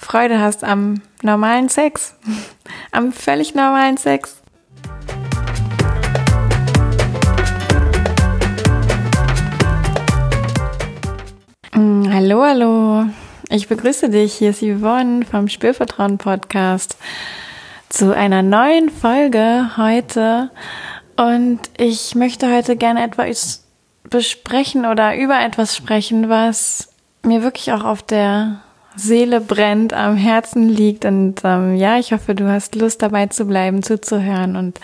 Freude hast am normalen Sex, am völlig normalen Sex. Mm, hallo, hallo. Ich begrüße dich. Hier ist Yvonne vom Spürvertrauen Podcast zu einer neuen Folge heute. Und ich möchte heute gerne etwas besprechen oder über etwas sprechen, was mir wirklich auch auf der Seele brennt, am Herzen liegt. Und ähm, ja, ich hoffe, du hast Lust dabei zu bleiben, zuzuhören und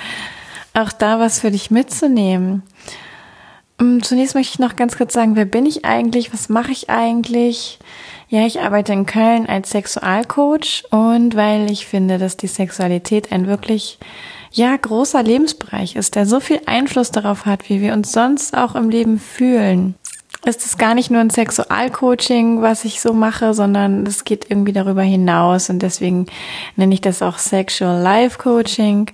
auch da was für dich mitzunehmen. Ähm, zunächst möchte ich noch ganz kurz sagen, wer bin ich eigentlich? Was mache ich eigentlich? Ja, ich arbeite in Köln als Sexualcoach und weil ich finde, dass die Sexualität ein wirklich ja großer Lebensbereich ist, der so viel Einfluss darauf hat, wie wir uns sonst auch im Leben fühlen ist es gar nicht nur ein Sexualcoaching, was ich so mache, sondern es geht irgendwie darüber hinaus und deswegen nenne ich das auch Sexual Life Coaching.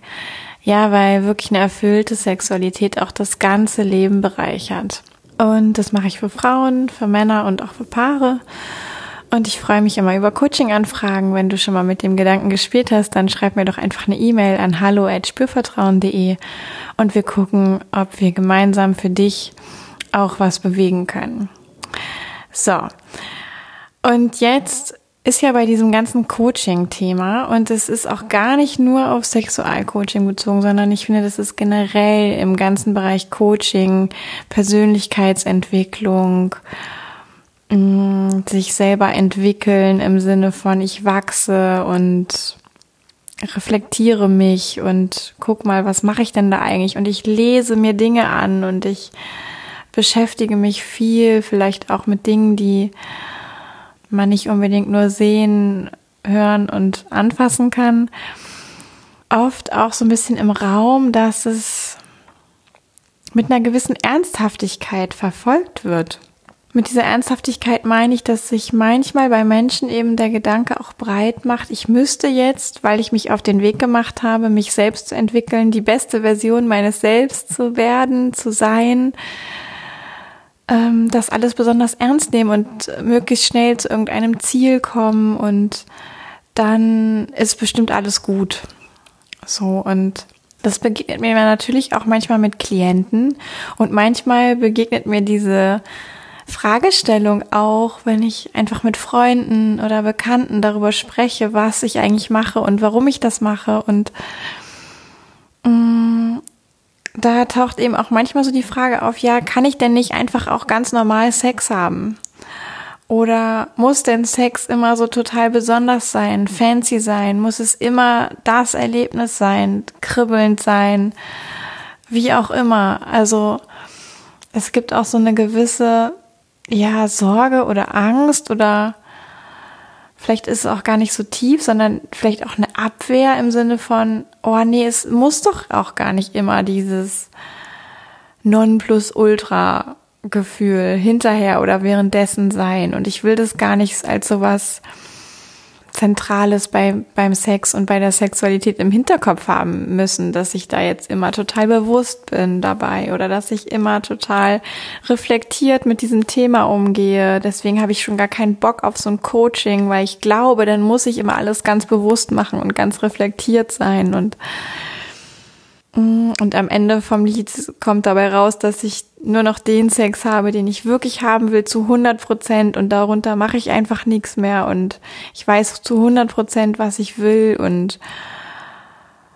Ja, weil wirklich eine erfüllte Sexualität auch das ganze Leben bereichert. Und das mache ich für Frauen, für Männer und auch für Paare. Und ich freue mich immer über Coaching-Anfragen. Wenn du schon mal mit dem Gedanken gespielt hast, dann schreib mir doch einfach eine E-Mail an hallo@spürvertrauen.de und wir gucken, ob wir gemeinsam für dich auch was bewegen können. So. Und jetzt ist ja bei diesem ganzen Coaching-Thema und es ist auch gar nicht nur auf Sexualcoaching bezogen, sondern ich finde, das ist generell im ganzen Bereich Coaching, Persönlichkeitsentwicklung, mm, sich selber entwickeln im Sinne von ich wachse und reflektiere mich und guck mal, was mache ich denn da eigentlich und ich lese mir Dinge an und ich beschäftige mich viel, vielleicht auch mit Dingen, die man nicht unbedingt nur sehen, hören und anfassen kann. Oft auch so ein bisschen im Raum, dass es mit einer gewissen Ernsthaftigkeit verfolgt wird. Mit dieser Ernsthaftigkeit meine ich, dass sich manchmal bei Menschen eben der Gedanke auch breit macht, ich müsste jetzt, weil ich mich auf den Weg gemacht habe, mich selbst zu entwickeln, die beste Version meines Selbst zu werden, zu sein, ähm, das alles besonders ernst nehmen und möglichst schnell zu irgendeinem Ziel kommen und dann ist bestimmt alles gut. So und das begegnet mir natürlich auch manchmal mit Klienten und manchmal begegnet mir diese Fragestellung auch, wenn ich einfach mit Freunden oder Bekannten darüber spreche, was ich eigentlich mache und warum ich das mache und mm, da taucht eben auch manchmal so die Frage auf, ja, kann ich denn nicht einfach auch ganz normal Sex haben? Oder muss denn Sex immer so total besonders sein, fancy sein? Muss es immer das Erlebnis sein, kribbelnd sein? Wie auch immer. Also es gibt auch so eine gewisse, ja, Sorge oder Angst oder vielleicht ist es auch gar nicht so tief, sondern vielleicht auch eine Abwehr im Sinne von, oh nee, es muss doch auch gar nicht immer dieses Nonplusultra Gefühl hinterher oder währenddessen sein. Und ich will das gar nicht als sowas Zentrales bei, beim Sex und bei der Sexualität im Hinterkopf haben müssen, dass ich da jetzt immer total bewusst bin dabei oder dass ich immer total reflektiert mit diesem Thema umgehe. Deswegen habe ich schon gar keinen Bock auf so ein Coaching, weil ich glaube, dann muss ich immer alles ganz bewusst machen und ganz reflektiert sein und und am Ende vom Lied kommt dabei raus, dass ich nur noch den Sex habe, den ich wirklich haben will, zu 100 Prozent. Und darunter mache ich einfach nichts mehr. Und ich weiß zu 100 Prozent, was ich will. Und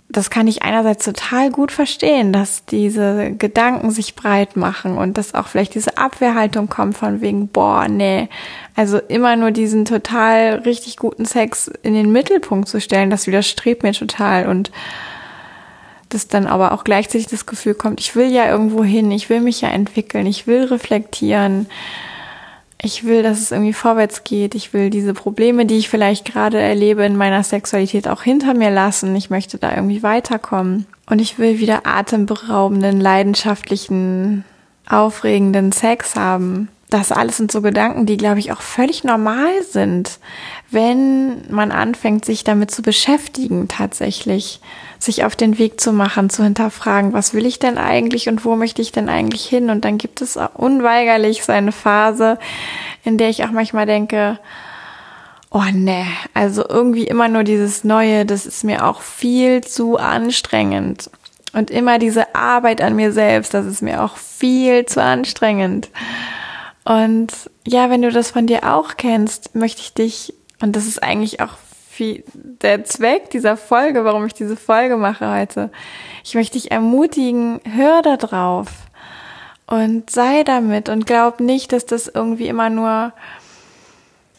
das kann ich einerseits total gut verstehen, dass diese Gedanken sich breit machen und dass auch vielleicht diese Abwehrhaltung kommt von wegen, boah, nee, also immer nur diesen total richtig guten Sex in den Mittelpunkt zu stellen, das widerstrebt mir total. Und dass dann aber auch gleichzeitig das Gefühl kommt, ich will ja irgendwo hin, ich will mich ja entwickeln, ich will reflektieren. ich will, dass es irgendwie vorwärts geht. Ich will diese Probleme, die ich vielleicht gerade erlebe in meiner Sexualität auch hinter mir lassen. Ich möchte da irgendwie weiterkommen. Und ich will wieder atemberaubenden, leidenschaftlichen, aufregenden Sex haben. Das alles sind so Gedanken, die, glaube ich, auch völlig normal sind, wenn man anfängt, sich damit zu beschäftigen, tatsächlich, sich auf den Weg zu machen, zu hinterfragen, was will ich denn eigentlich und wo möchte ich denn eigentlich hin? Und dann gibt es unweigerlich so eine Phase, in der ich auch manchmal denke, oh ne, also irgendwie immer nur dieses Neue, das ist mir auch viel zu anstrengend. Und immer diese Arbeit an mir selbst, das ist mir auch viel zu anstrengend. Und ja, wenn du das von dir auch kennst, möchte ich dich, und das ist eigentlich auch viel der Zweck dieser Folge, warum ich diese Folge mache heute. Ich möchte dich ermutigen, hör da drauf und sei damit und glaub nicht, dass das irgendwie immer nur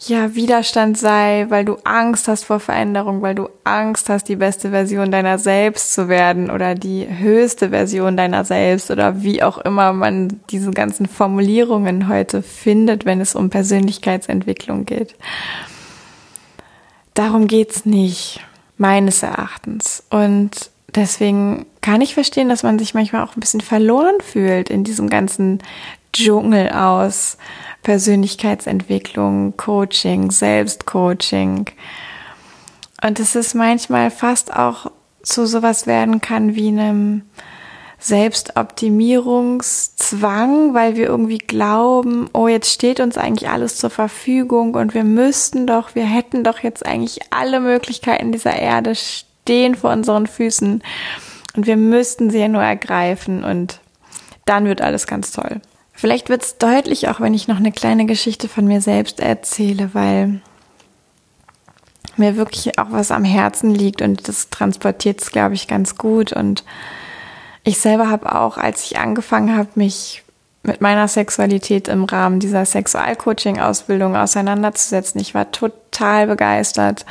ja, Widerstand sei, weil du Angst hast vor Veränderung, weil du Angst hast, die beste Version deiner selbst zu werden oder die höchste Version deiner selbst oder wie auch immer man diese ganzen Formulierungen heute findet, wenn es um Persönlichkeitsentwicklung geht. Darum geht's nicht, meines Erachtens. Und deswegen kann ich verstehen, dass man sich manchmal auch ein bisschen verloren fühlt in diesem ganzen Dschungel aus Persönlichkeitsentwicklung, Coaching, Selbstcoaching. Und es ist manchmal fast auch zu sowas werden kann wie einem Selbstoptimierungszwang, weil wir irgendwie glauben, oh, jetzt steht uns eigentlich alles zur Verfügung und wir müssten doch, wir hätten doch jetzt eigentlich alle Möglichkeiten dieser Erde stehen vor unseren Füßen und wir müssten sie ja nur ergreifen und dann wird alles ganz toll. Vielleicht wird es deutlich, auch wenn ich noch eine kleine Geschichte von mir selbst erzähle, weil mir wirklich auch was am Herzen liegt und das transportiert es, glaube ich, ganz gut. Und ich selber habe auch, als ich angefangen habe, mich mit meiner Sexualität im Rahmen dieser Sexualcoaching-Ausbildung auseinanderzusetzen. Ich war total begeistert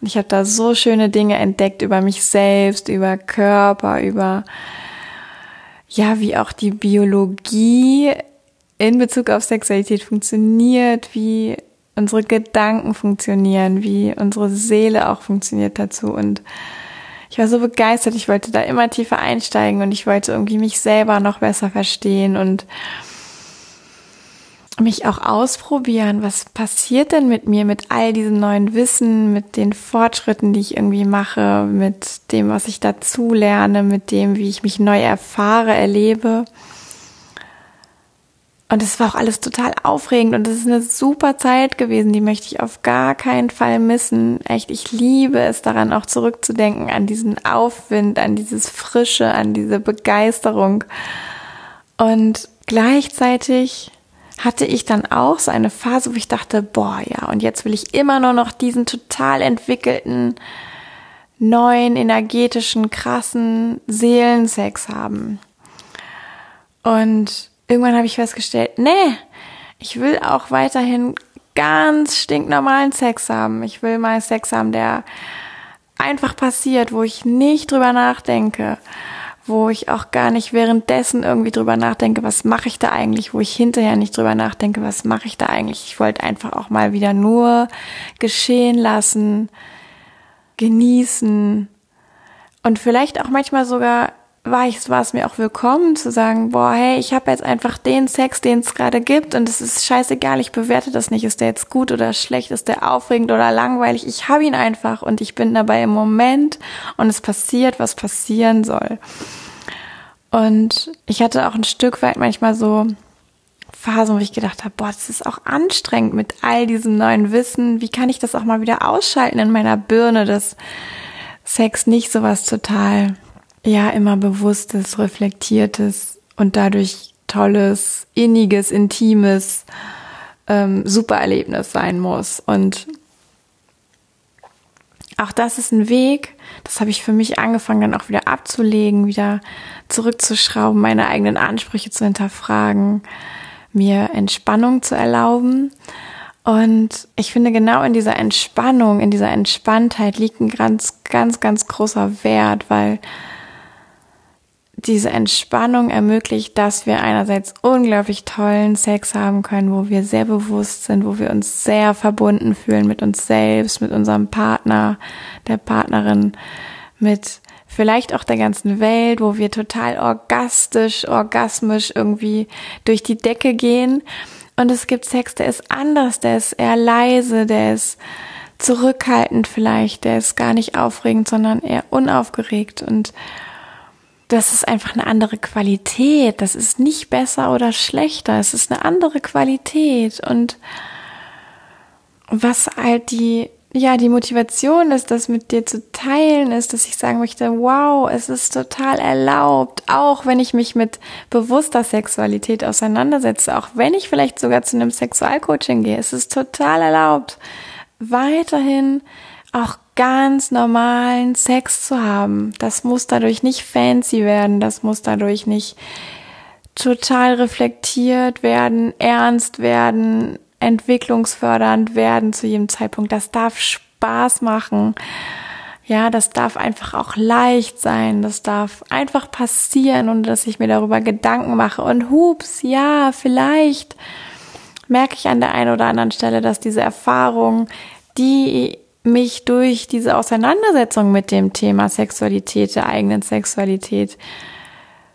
und ich habe da so schöne Dinge entdeckt über mich selbst, über Körper, über ja, wie auch die Biologie in Bezug auf Sexualität funktioniert, wie unsere Gedanken funktionieren, wie unsere Seele auch funktioniert dazu. Und ich war so begeistert, ich wollte da immer tiefer einsteigen und ich wollte irgendwie mich selber noch besser verstehen und mich auch ausprobieren, was passiert denn mit mir, mit all diesem neuen Wissen, mit den Fortschritten, die ich irgendwie mache, mit dem, was ich dazu lerne, mit dem, wie ich mich neu erfahre, erlebe. Und es war auch alles total aufregend und es ist eine super Zeit gewesen, die möchte ich auf gar keinen Fall missen. Echt, ich liebe es daran auch zurückzudenken, an diesen Aufwind, an dieses Frische, an diese Begeisterung. Und gleichzeitig hatte ich dann auch so eine Phase, wo ich dachte, boah, ja, und jetzt will ich immer nur noch diesen total entwickelten, neuen, energetischen, krassen Seelensex haben. Und irgendwann habe ich festgestellt, nee, ich will auch weiterhin ganz stinknormalen Sex haben. Ich will mal Sex haben, der einfach passiert, wo ich nicht drüber nachdenke, wo ich auch gar nicht währenddessen irgendwie drüber nachdenke, was mache ich da eigentlich, wo ich hinterher nicht drüber nachdenke, was mache ich da eigentlich. Ich wollte einfach auch mal wieder nur geschehen lassen, genießen und vielleicht auch manchmal sogar war ich, war es mir auch willkommen zu sagen, boah, hey, ich habe jetzt einfach den Sex, den es gerade gibt und es ist scheißegal, ich bewerte das nicht, ist der jetzt gut oder schlecht, ist der aufregend oder langweilig, ich habe ihn einfach und ich bin dabei im Moment und es passiert, was passieren soll. Und ich hatte auch ein Stück weit manchmal so Phasen, wo ich gedacht habe, boah, das ist auch anstrengend mit all diesem neuen Wissen. Wie kann ich das auch mal wieder ausschalten in meiner Birne, dass Sex nicht sowas total ja immer bewusstes, reflektiertes und dadurch tolles, inniges, intimes ähm, Supererlebnis sein muss. Und auch das ist ein Weg, das habe ich für mich angefangen, dann auch wieder abzulegen, wieder zurückzuschrauben, meine eigenen Ansprüche zu hinterfragen, mir Entspannung zu erlauben. Und ich finde, genau in dieser Entspannung, in dieser Entspanntheit liegt ein ganz, ganz, ganz großer Wert, weil diese Entspannung ermöglicht, dass wir einerseits unglaublich tollen Sex haben können, wo wir sehr bewusst sind, wo wir uns sehr verbunden fühlen mit uns selbst, mit unserem Partner, der Partnerin, mit vielleicht auch der ganzen Welt, wo wir total orgastisch, orgasmisch irgendwie durch die Decke gehen. Und es gibt Sex, der ist anders, der ist eher leise, der ist zurückhaltend vielleicht, der ist gar nicht aufregend, sondern eher unaufgeregt und das ist einfach eine andere Qualität. Das ist nicht besser oder schlechter. Es ist eine andere Qualität. Und was halt die, ja, die Motivation ist, das mit dir zu teilen, ist, dass ich sagen möchte, wow, es ist total erlaubt, auch wenn ich mich mit bewusster Sexualität auseinandersetze, auch wenn ich vielleicht sogar zu einem Sexualcoaching gehe, es ist total erlaubt, weiterhin auch ganz normalen Sex zu haben. Das muss dadurch nicht fancy werden, das muss dadurch nicht total reflektiert werden, ernst werden, entwicklungsfördernd werden zu jedem Zeitpunkt. Das darf Spaß machen. Ja, das darf einfach auch leicht sein. Das darf einfach passieren und dass ich mir darüber Gedanken mache. Und hups, ja, vielleicht merke ich an der einen oder anderen Stelle, dass diese Erfahrung, die mich durch diese Auseinandersetzung mit dem Thema Sexualität, der eigenen Sexualität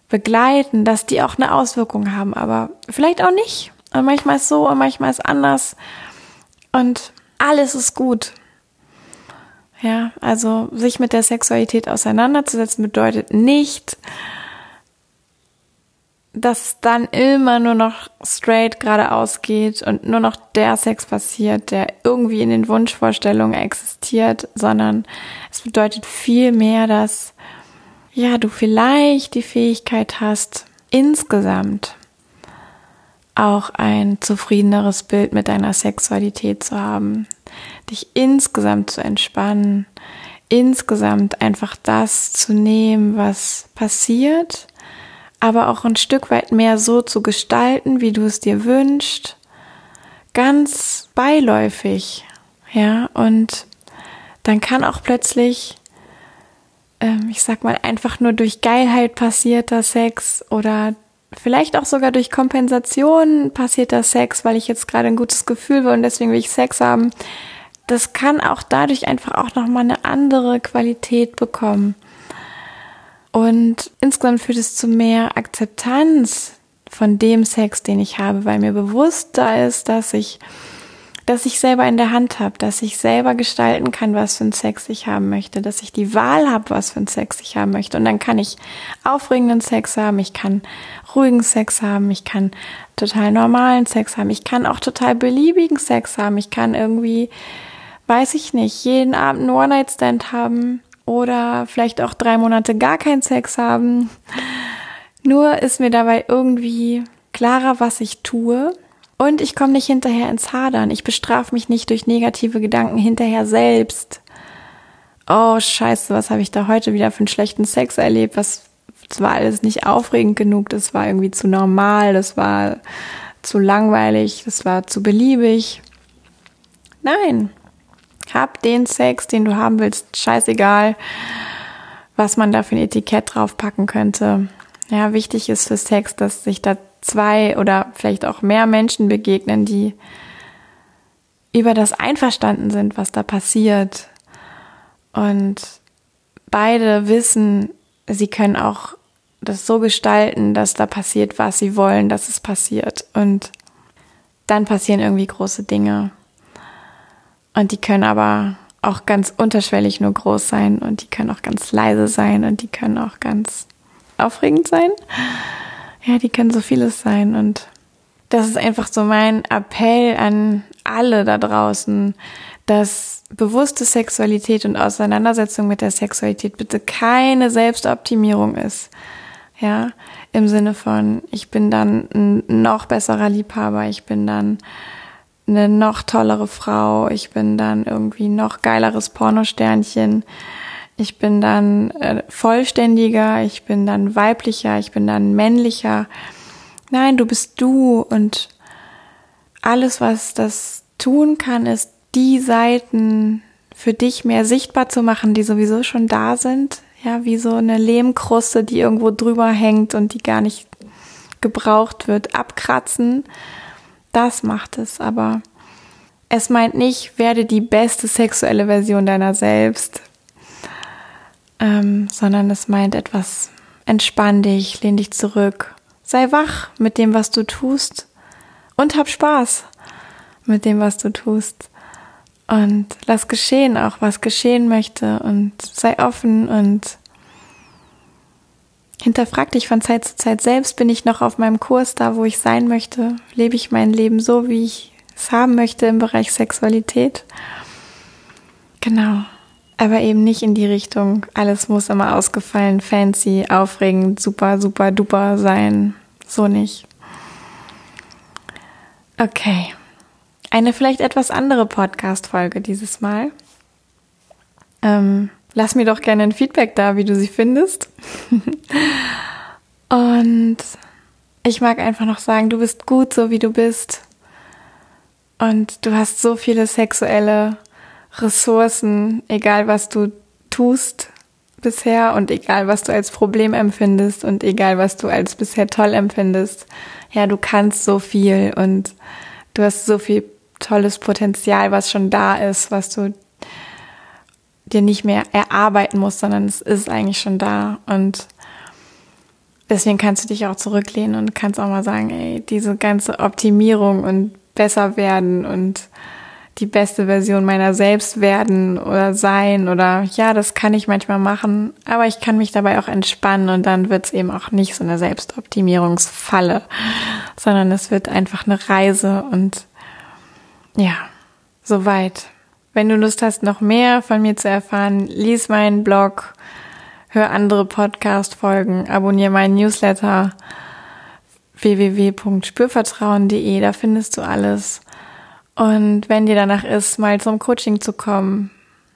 begleiten, dass die auch eine Auswirkung haben, aber vielleicht auch nicht. Und manchmal ist so und manchmal ist anders. Und alles ist gut. Ja, also sich mit der Sexualität auseinanderzusetzen bedeutet nicht, dass dann immer nur noch straight geradeaus geht und nur noch der Sex passiert, der irgendwie in den Wunschvorstellungen existiert, sondern es bedeutet viel mehr, dass ja, du vielleicht die Fähigkeit hast, insgesamt auch ein zufriedeneres Bild mit deiner Sexualität zu haben, dich insgesamt zu entspannen, insgesamt einfach das zu nehmen, was passiert aber auch ein Stück weit mehr so zu gestalten, wie du es dir wünschst, ganz beiläufig, ja, und dann kann auch plötzlich, ähm, ich sag mal, einfach nur durch Geilheit passierter Sex oder vielleicht auch sogar durch Kompensation passierter Sex, weil ich jetzt gerade ein gutes Gefühl will und deswegen will ich Sex haben, das kann auch dadurch einfach auch nochmal eine andere Qualität bekommen. Und insgesamt führt es zu mehr Akzeptanz von dem Sex, den ich habe, weil mir bewusst da ist, dass ich, dass ich selber in der Hand habe, dass ich selber gestalten kann, was für ein Sex ich haben möchte, dass ich die Wahl habe, was für ein Sex ich haben möchte. Und dann kann ich aufregenden Sex haben, ich kann ruhigen Sex haben, ich kann total normalen Sex haben, ich kann auch total beliebigen Sex haben, ich kann irgendwie, weiß ich nicht, jeden Abend einen One-Night-Stand haben oder vielleicht auch drei Monate gar keinen Sex haben. Nur ist mir dabei irgendwie klarer, was ich tue. Und ich komme nicht hinterher ins Hadern. Ich bestrafe mich nicht durch negative Gedanken hinterher selbst. Oh, scheiße, was habe ich da heute wieder für einen schlechten Sex erlebt? Was, das war alles nicht aufregend genug, das war irgendwie zu normal, das war zu langweilig, das war zu beliebig. Nein, hab den Sex, den du haben willst, scheißegal, was man da für ein Etikett draufpacken könnte. Ja, wichtig ist für Sex, dass sich da zwei oder vielleicht auch mehr Menschen begegnen, die über das einverstanden sind, was da passiert. Und beide wissen, sie können auch das so gestalten, dass da passiert, was sie wollen, dass es passiert. Und dann passieren irgendwie große Dinge. Und die können aber auch ganz unterschwellig nur groß sein und die können auch ganz leise sein und die können auch ganz aufregend sein. Ja, die können so vieles sein und das ist einfach so mein Appell an alle da draußen, dass bewusste Sexualität und Auseinandersetzung mit der Sexualität bitte keine Selbstoptimierung ist. Ja, im Sinne von, ich bin dann ein noch besserer Liebhaber, ich bin dann eine noch tollere Frau, ich bin dann irgendwie noch geileres Pornosternchen, ich bin dann äh, vollständiger, ich bin dann weiblicher, ich bin dann männlicher. Nein, du bist du und alles, was das tun kann, ist die Seiten für dich mehr sichtbar zu machen, die sowieso schon da sind. ja, wie so eine Lehmkruste, die irgendwo drüber hängt und die gar nicht gebraucht wird, abkratzen. Das macht es, aber es meint nicht, werde die beste sexuelle Version deiner selbst, ähm, sondern es meint etwas, entspann dich, lehn dich zurück, sei wach mit dem, was du tust und hab Spaß mit dem, was du tust. Und lass geschehen auch, was geschehen möchte und sei offen und hinterfrag dich von Zeit zu Zeit selbst, bin ich noch auf meinem Kurs da, wo ich sein möchte? Lebe ich mein Leben so, wie ich es haben möchte im Bereich Sexualität? Genau. Aber eben nicht in die Richtung, alles muss immer ausgefallen, fancy, aufregend, super, super, duper sein. So nicht. Okay. Eine vielleicht etwas andere Podcast-Folge dieses Mal. Ähm, lass mir doch gerne ein Feedback da, wie du sie findest. Und ich mag einfach noch sagen, du bist gut, so wie du bist. Und du hast so viele sexuelle Ressourcen, egal was du tust bisher und egal was du als Problem empfindest und egal was du als bisher toll empfindest. Ja, du kannst so viel und du hast so viel tolles Potenzial, was schon da ist, was du dir nicht mehr erarbeiten musst, sondern es ist eigentlich schon da. Und deswegen kannst du dich auch zurücklehnen und kannst auch mal sagen, ey, diese ganze Optimierung und besser werden und die beste Version meiner selbst werden oder sein oder ja, das kann ich manchmal machen, aber ich kann mich dabei auch entspannen und dann wird es eben auch nicht so eine Selbstoptimierungsfalle, sondern es wird einfach eine Reise und ja, soweit. Wenn du Lust hast, noch mehr von mir zu erfahren, lies meinen Blog, hör andere Podcast-Folgen, abonniere meinen Newsletter www.spürvertrauen.de, da findest du alles. Und wenn dir danach ist, mal zum Coaching zu kommen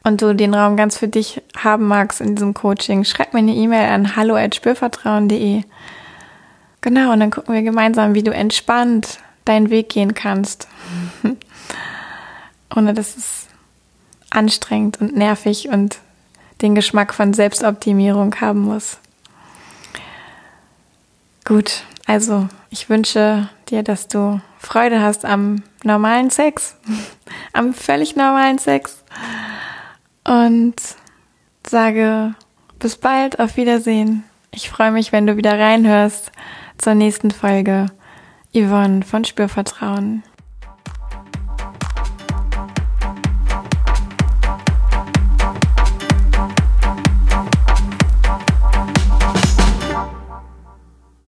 und du den Raum ganz für dich haben magst in diesem Coaching, schreib mir eine E-Mail an hallo@spürvertrauen.de. Genau, und dann gucken wir gemeinsam, wie du entspannt deinen Weg gehen kannst. ohne dass es anstrengend und nervig und den Geschmack von Selbstoptimierung haben muss. Gut, also ich wünsche dir, dass du Freude hast am normalen Sex, am völlig normalen Sex und sage bis bald, auf Wiedersehen. Ich freue mich, wenn du wieder reinhörst zur nächsten Folge. Yvonne von Spürvertrauen.